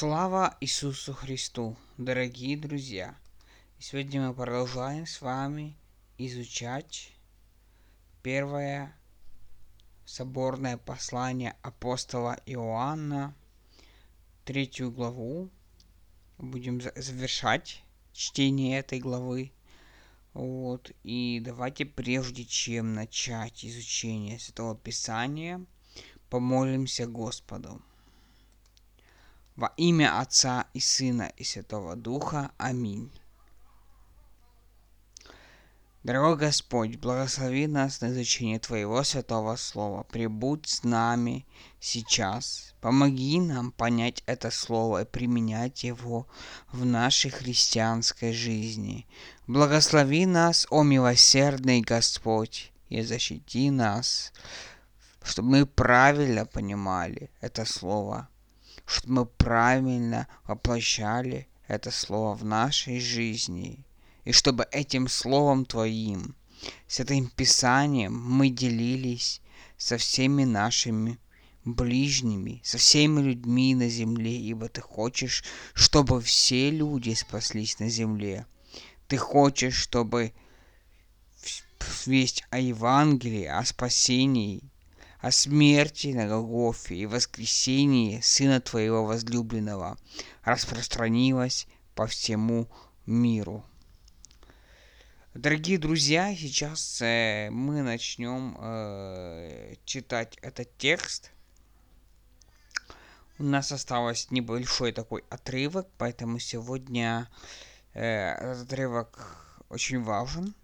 Слава Иисусу Христу, дорогие друзья! Сегодня мы продолжаем с вами изучать первое соборное послание апостола Иоанна, третью главу. Будем завершать чтение этой главы. Вот, и давайте, прежде чем начать изучение Святого Писания, помолимся Господу. Во имя Отца и Сына и Святого Духа. Аминь. Дорогой Господь, благослови нас на изучение Твоего святого слова. Прибудь с нами сейчас. Помоги нам понять это слово и применять его в нашей христианской жизни. Благослови нас, о милосердный Господь, и защити нас, чтобы мы правильно понимали это слово чтобы мы правильно воплощали это слово в нашей жизни. И чтобы этим словом Твоим, с этим Писанием мы делились со всеми нашими ближними, со всеми людьми на земле, ибо Ты хочешь, чтобы все люди спаслись на земле. Ты хочешь, чтобы весть о Евангелии, о спасении о смерти на Голгофе и воскресении Сына Твоего возлюбленного распространилась по всему миру. Дорогие друзья, сейчас э, мы начнем э, читать этот текст. У нас осталось небольшой такой отрывок, поэтому сегодня э, этот отрывок очень важен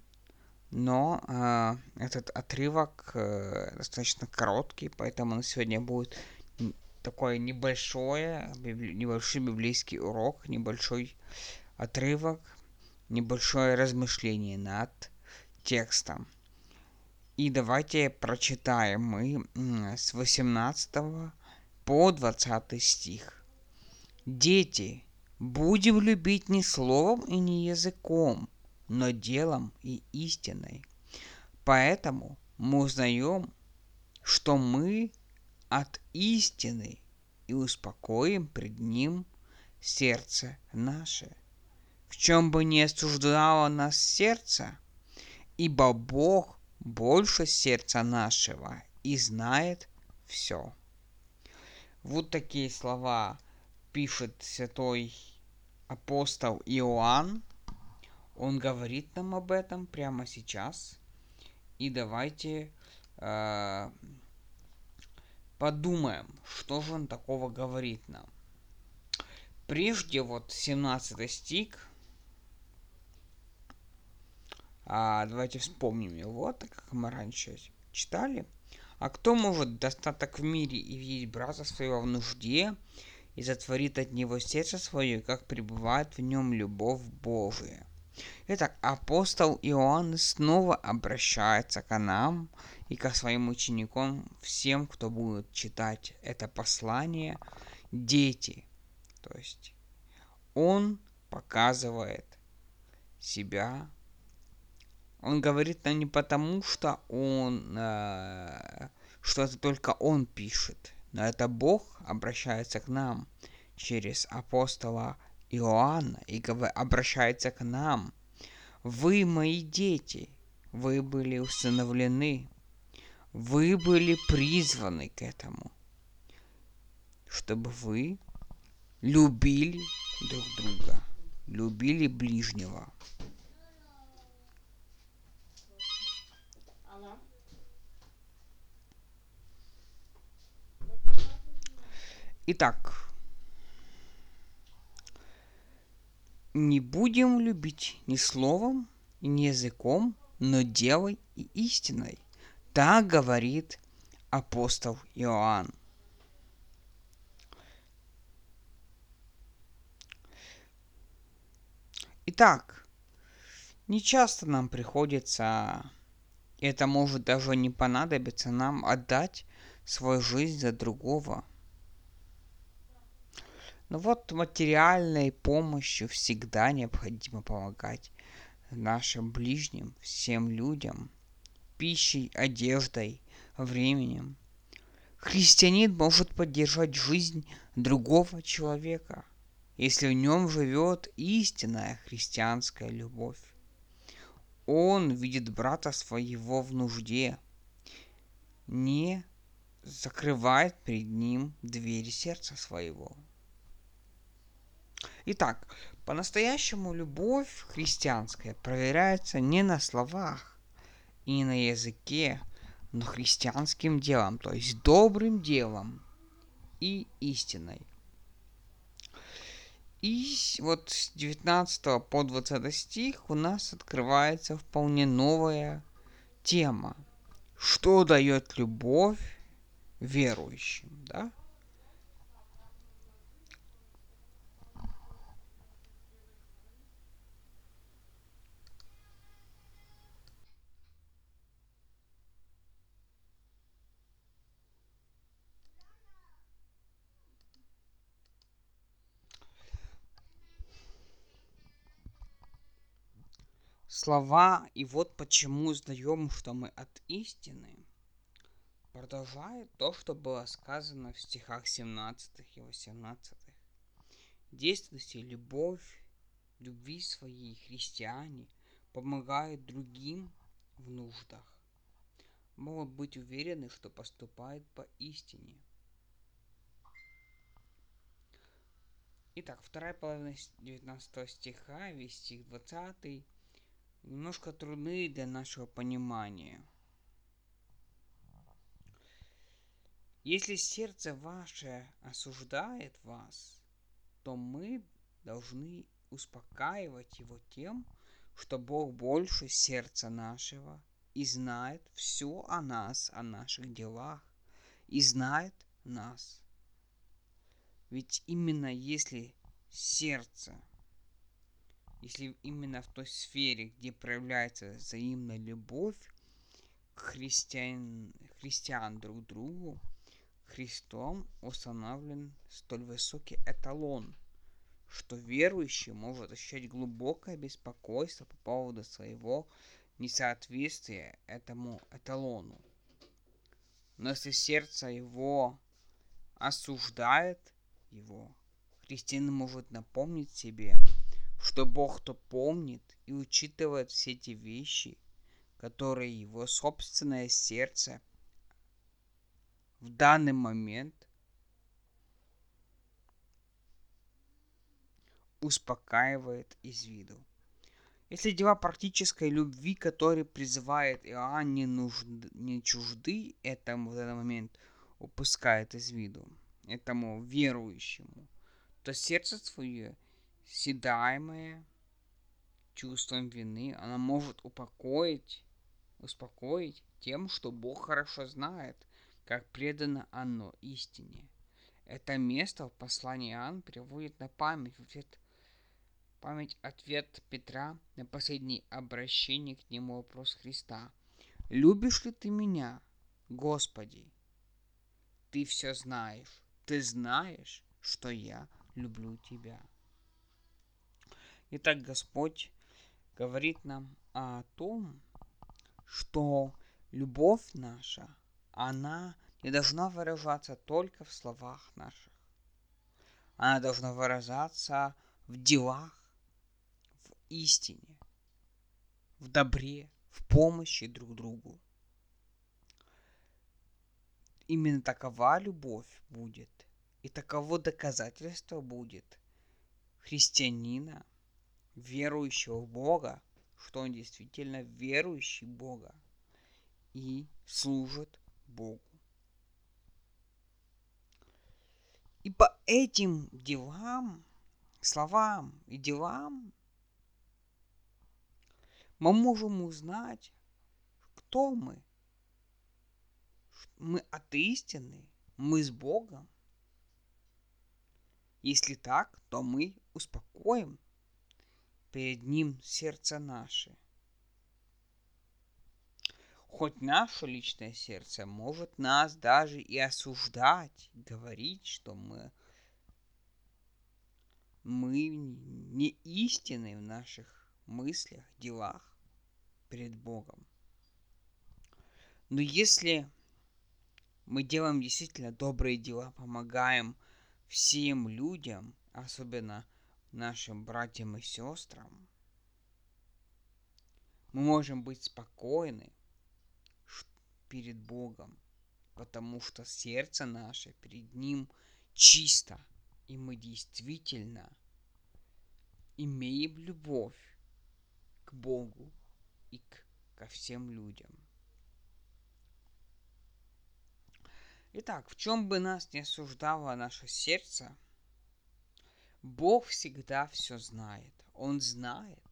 но э, этот отрывок э, достаточно короткий, поэтому на сегодня будет такой небольшое, библи... небольшой библейский урок, небольшой отрывок, небольшое размышление над текстом. И давайте прочитаем мы с 18 по 20 стих. Дети, будем любить не словом и не языком, но делом и истиной. Поэтому мы узнаем, что мы от истины и успокоим пред Ним сердце наше. В чем бы ни осуждало нас сердце, ибо Бог больше сердца нашего и знает все. Вот такие слова пишет святой апостол Иоанн он говорит нам об этом прямо сейчас. И давайте э, подумаем, что же он такого говорит нам. Прежде вот 17 стих. А, давайте вспомним его, так как мы раньше читали. А кто может достаток в мире и видеть брата своего в нужде, и затворит от него сердце свое, как пребывает в нем любовь Божия? Итак, апостол Иоанн снова обращается к нам и к своим ученикам, всем, кто будет читать это послание, дети. То есть он показывает себя. Он говорит нам не потому, что он, э, что это только он пишет, но это Бог обращается к нам через апостола Иоанна и обращается к нам. Вы мои дети, вы были усыновлены, вы были призваны к этому, чтобы вы любили друг друга, любили ближнего. Итак, не будем любить ни словом, ни языком, но делой и истиной. Так говорит апостол Иоанн. Итак, не часто нам приходится, это может даже не понадобиться нам отдать свою жизнь за другого – но вот материальной помощью всегда необходимо помогать нашим ближним, всем людям, пищей, одеждой, временем. Христианин может поддержать жизнь другого человека, если в нем живет истинная христианская любовь. Он видит брата своего в нужде, не закрывает перед ним двери сердца своего. Итак, по-настоящему любовь христианская проверяется не на словах и не на языке, но христианским делом, то есть добрым делом и истиной. И вот с 19 по 20 стих у нас открывается вполне новая тема. Что дает любовь верующим, да? Слова, и вот почему узнаем, что мы от истины, продолжает то, что было сказано в стихах 17 и 18. Действуйте любовь, любви своей христиане помогают другим в нуждах. Могут быть уверены, что поступают по истине. Итак, вторая половина 19 стиха, весь стих 20 немножко трудны для нашего понимания. Если сердце ваше осуждает вас, то мы должны успокаивать его тем, что Бог больше сердца нашего и знает все о нас, о наших делах, и знает нас. Ведь именно если сердце если именно в той сфере, где проявляется взаимная любовь христиан, христиан друг другу, Христом установлен столь высокий эталон, что верующий может ощущать глубокое беспокойство по поводу своего несоответствия этому эталону. Но если сердце его осуждает его, христианин может напомнить себе, что Бог-то помнит и учитывает все эти вещи, которые его собственное сердце в данный момент успокаивает из виду. Если дела практической любви, которые призывает Иоанн, не, нужды, не чужды этому в данный момент, упускает из виду, этому верующему, то сердце свое седаемое чувством вины, она может упокоить, успокоить тем, что Бог хорошо знает, как предано оно истине. Это место в послании Иоанн приводит на память ответ, память ответ Петра на последнее обращение к нему вопрос Христа. «Любишь ли ты меня, Господи?» Ты все знаешь. Ты знаешь, что я люблю тебя. Итак, Господь говорит нам о том, что любовь наша, она не должна выражаться только в словах наших. Она должна выражаться в делах, в истине, в добре, в помощи друг другу. Именно такова любовь будет, и таково доказательство будет христианина – верующего в Бога, что он действительно верующий Бога и служит Богу. И по этим делам, словам и делам мы можем узнать, кто мы. Мы атеистины, мы с Богом. Если так, то мы успокоим перед Ним сердце наше. Хоть наше личное сердце может нас даже и осуждать, говорить, что мы, мы не истины в наших мыслях, делах перед Богом. Но если мы делаем действительно добрые дела, помогаем всем людям, особенно нашим братьям и сестрам, мы можем быть спокойны перед Богом, потому что сердце наше перед Ним чисто, и мы действительно имеем любовь к Богу и к, ко всем людям. Итак, в чем бы нас не осуждало наше сердце, Бог всегда все знает. Он знает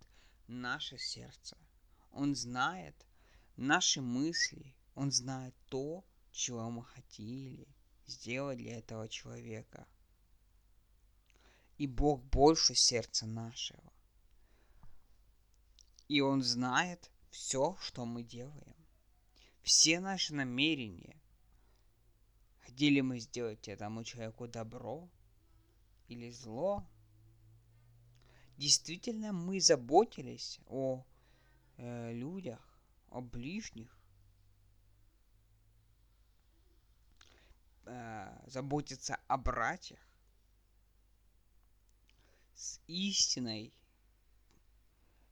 наше сердце. Он знает наши мысли. Он знает то, чего мы хотели сделать для этого человека. И Бог больше сердца нашего. И Он знает все, что мы делаем. Все наши намерения, Хотели мы сделать этому человеку добро или зло? Действительно, мы заботились о э, людях, о ближних. Э, заботиться о братьях с истиной,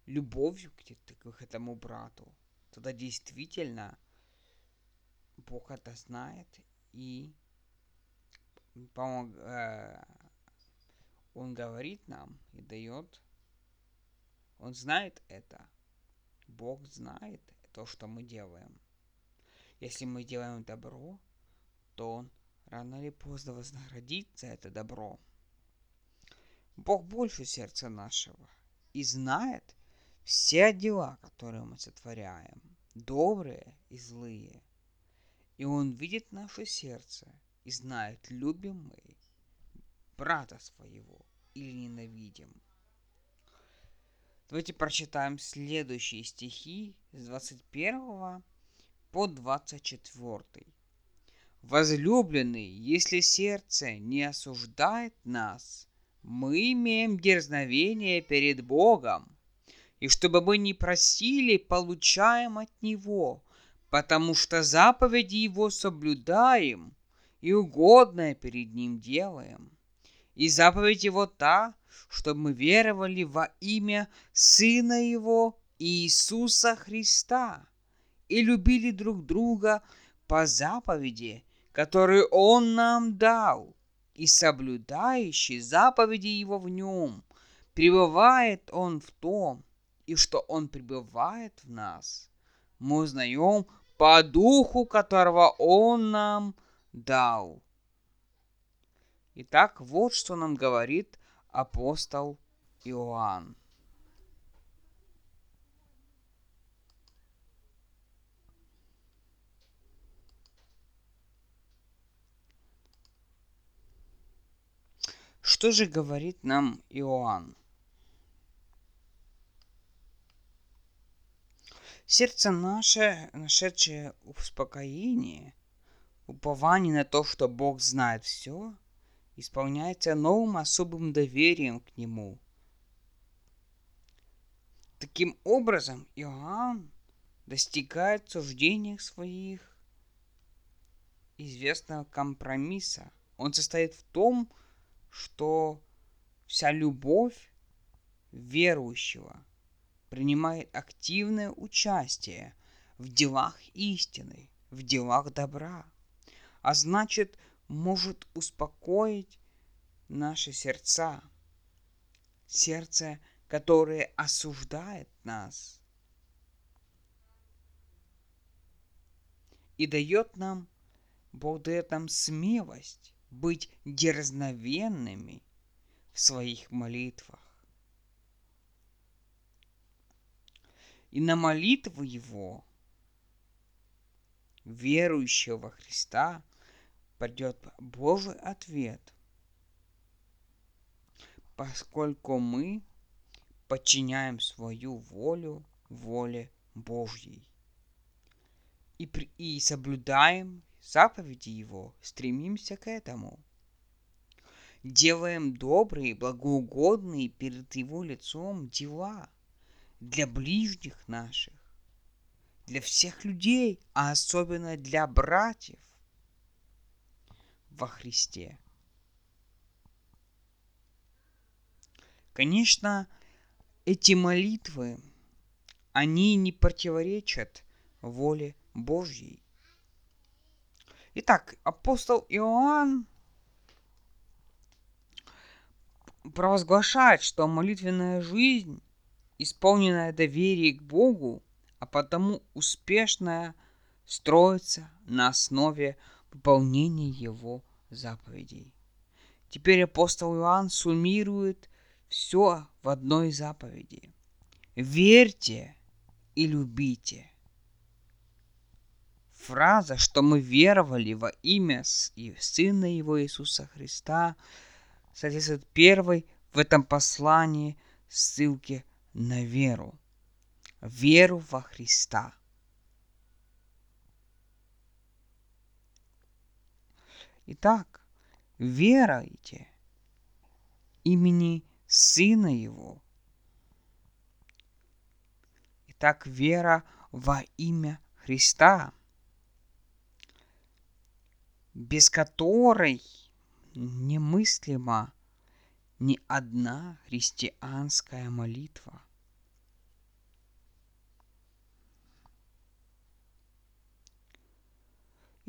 любовью к, этому брату, тогда действительно Бог это знает и помог, э, он говорит нам и дает, он знает это. Бог знает то, что мы делаем. Если мы делаем добро, то Он рано или поздно вознаградит за это добро. Бог больше сердца нашего и знает все дела, которые мы сотворяем, добрые и злые – и Он видит наше сердце и знает, любим мы брата своего или ненавидим. Давайте прочитаем следующие стихи с 21 по 24. Возлюбленный, если сердце не осуждает нас, мы имеем дерзновение перед Богом, и чтобы мы не просили, получаем от Него, потому что заповеди Его соблюдаем и угодное перед Ним делаем. И заповедь Его та, чтобы мы веровали во имя Сына Его Иисуса Христа и любили друг друга по заповеди, которую Он нам дал, и соблюдающий заповеди Его в нем, пребывает Он в том, и что Он пребывает в нас. Мы узнаем по духу, которого Он нам дал. Итак, вот что нам говорит апостол Иоанн. Что же говорит нам Иоанн? Сердце наше, нашедшее успокоение, упование на то, что Бог знает все, исполняется новым особым доверием к Нему. Таким образом, Иоанн достигает в суждениях своих известного компромисса. Он состоит в том, что вся любовь верующего – принимает активное участие в делах истины, в делах добра, а значит, может успокоить наши сердца, сердце, которое осуждает нас и дает нам, Бог дает нам смелость быть дерзновенными в своих молитвах. И на молитву его, верующего Христа, придет Божий ответ, поскольку мы подчиняем свою волю воле Божьей и, при, и соблюдаем заповеди Его, стремимся к этому. Делаем добрые, благоугодные перед Его лицом дела – для ближних наших, для всех людей, а особенно для братьев во Христе. Конечно, эти молитвы, они не противоречат воле Божьей. Итак, апостол Иоанн провозглашает, что молитвенная жизнь, исполненная доверия к Богу, а потому успешная, строится на основе выполнения Его заповедей. Теперь апостол Иоанн суммирует все в одной заповеди. Верьте и любите. Фраза, что мы веровали во имя Сына Его Иисуса Христа, соответствует первой в этом послании ссылке на веру. Веру во Христа. Итак, веруйте имени Сына Его. Итак, вера во имя Христа, без которой немыслима ни одна христианская молитва.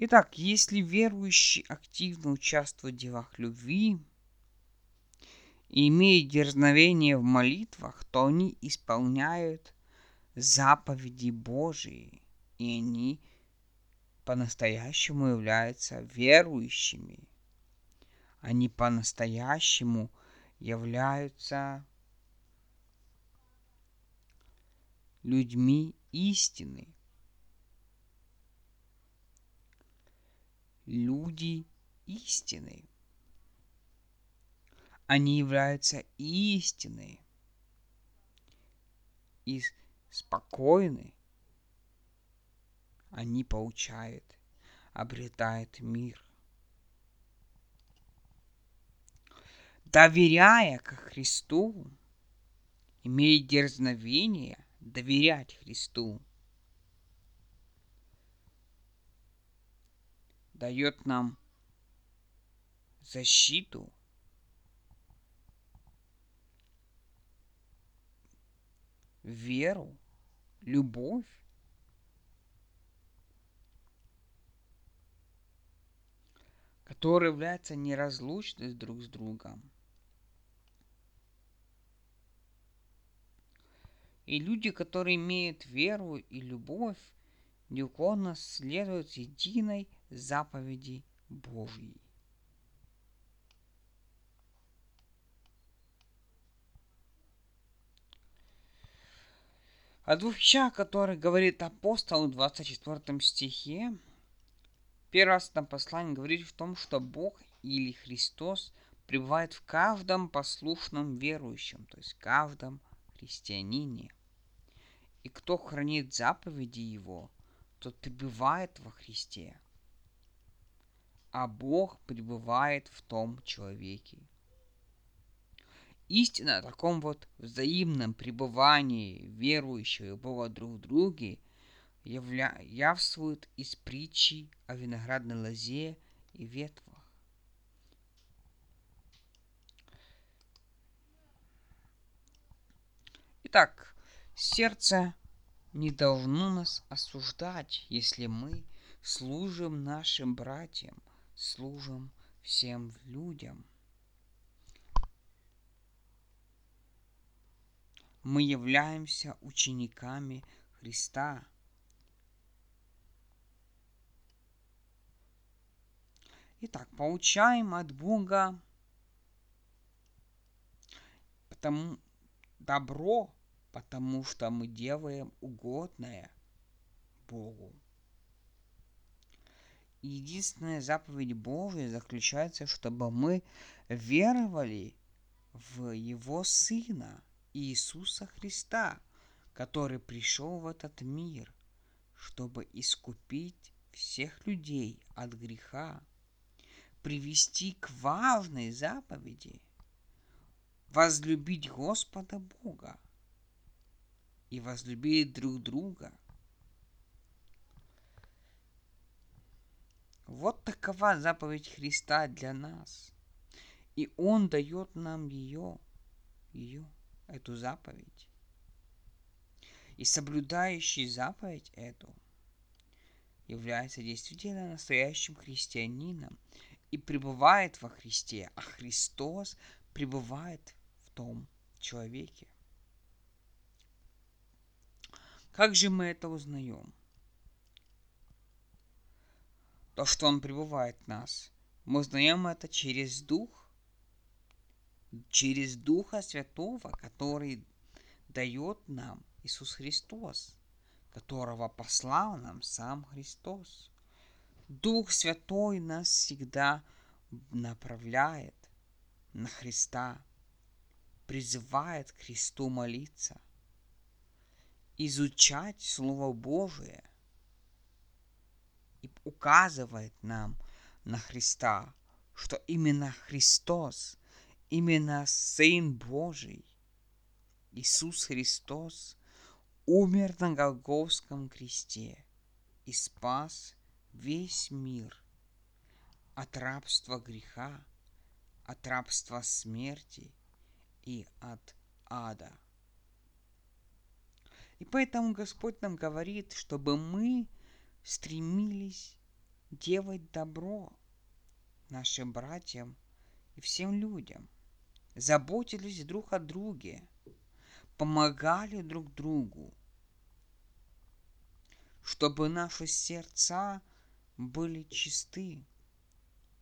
Итак, если верующий активно участвует в делах любви, и имеют дерзновение в молитвах, то они исполняют заповеди Божии, и они по-настоящему являются верующими. Они по-настоящему являются людьми истины. Люди истины они являются истиной и спокойны. Они получают, обретают мир. Доверяя к Христу, имея дерзновение доверять Христу, дает нам защиту веру, любовь. которые являются неразлучны друг с другом. И люди, которые имеют веру и любовь, неуклонно следуют единой заповеди Божьей. О двух вещах, которые говорит апостол в 24 стихе. Первый раз на послании говорит в том, что Бог или Христос пребывает в каждом послушном верующем, то есть каждом христианине. И кто хранит заповеди Его, тот пребывает во Христе, а Бог пребывает в том человеке. Истина о таком вот взаимном пребывании верующего Бога друг в друге явля... явствует из притчи о виноградной лозе и ветвах. Итак, сердце не должно нас осуждать, если мы служим нашим братьям, служим всем людям – мы являемся учениками Христа. Итак, получаем от Бога потому, добро, потому что мы делаем угодное Богу. Единственная заповедь Божия заключается, чтобы мы веровали в Его Сына – Иисуса Христа, который пришел в этот мир, чтобы искупить всех людей от греха, привести к важной заповеди, возлюбить Господа Бога и возлюбить друг друга. Вот такова заповедь Христа для нас. И Он дает нам ее – ее, эту заповедь. И соблюдающий заповедь эту является действительно настоящим христианином и пребывает во Христе, а Христос пребывает в том человеке. Как же мы это узнаем? То, что Он пребывает в нас. Мы узнаем это через Дух, через Духа Святого, который дает нам Иисус Христос, которого послал нам сам Христос. Дух Святой нас всегда направляет на Христа, призывает к Христу молиться, изучать Слово Божие и указывает нам на Христа, что именно Христос, именно Сын Божий, Иисус Христос, умер на Голговском кресте и спас весь мир от рабства греха, от рабства смерти и от ада. И поэтому Господь нам говорит, чтобы мы стремились делать добро нашим братьям и всем людям, заботились друг о друге, помогали друг другу, чтобы наши сердца были чисты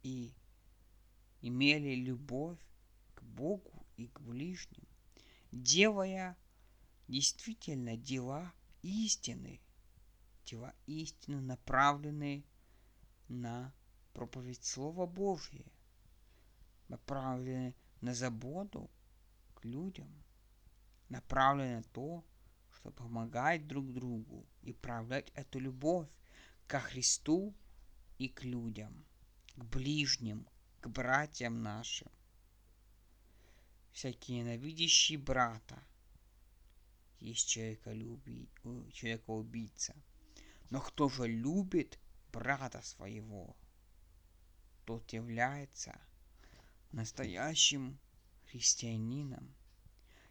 и имели любовь к Богу и к ближним, делая действительно дела истины, дела истины, направленные на проповедь Слова Божье, направленные на заботу к людям, направленные на то, чтобы помогать друг другу и проявлять эту любовь ко Христу и к людям, к ближним, к братьям нашим. Всякие ненавидящие брата есть человеколюбий, человека-убийца. Но кто же любит брата своего, тот является настоящим христианином,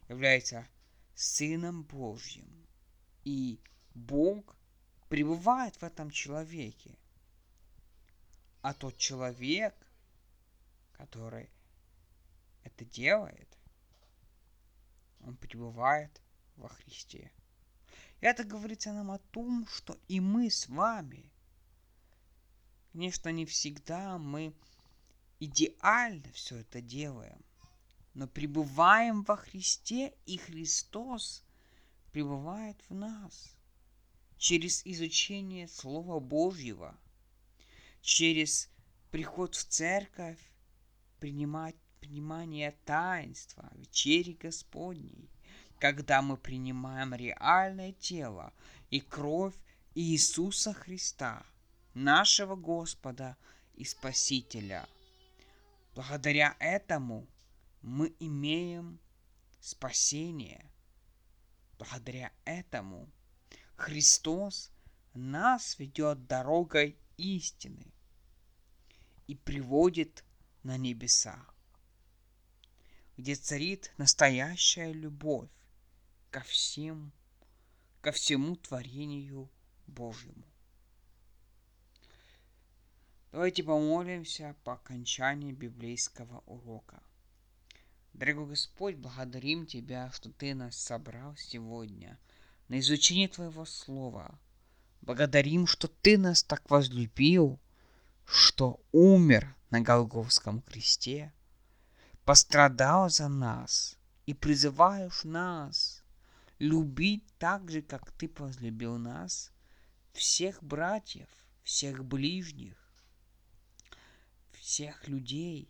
является Сыном Божьим. И Бог пребывает в этом человеке. А тот человек, который это делает, он пребывает во Христе. Это говорится нам о том, что и мы с вами, конечно, не всегда мы идеально все это делаем, но пребываем во Христе, и Христос пребывает в нас через изучение Слова Божьего, через приход в церковь, принимать принимание таинства, вечери Господней, когда мы принимаем реальное тело и кровь Иисуса Христа, нашего Господа и Спасителя. Благодаря этому мы имеем спасение. Благодаря этому Христос нас ведет дорогой истины и приводит на небеса, где царит настоящая любовь ко всем, ко всему творению Божьему. Давайте помолимся по окончании библейского урока. Дорогой Господь, благодарим Тебя, что Ты нас собрал сегодня на изучение Твоего Слова. Благодарим, что Ты нас так возлюбил, что умер на Голговском кресте, пострадал за нас и призываешь нас любить так же, как Ты возлюбил нас, всех братьев, всех ближних, всех людей,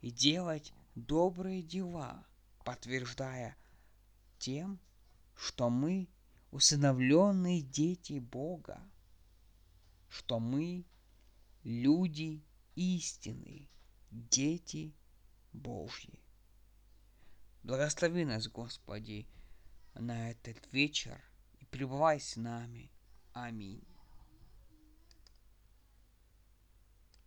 и делать добрые дела, подтверждая тем, что мы усыновленные дети Бога, что мы люди истины, дети Божьи. Благослови нас, Господи, на этот вечер и пребывай с нами. Аминь.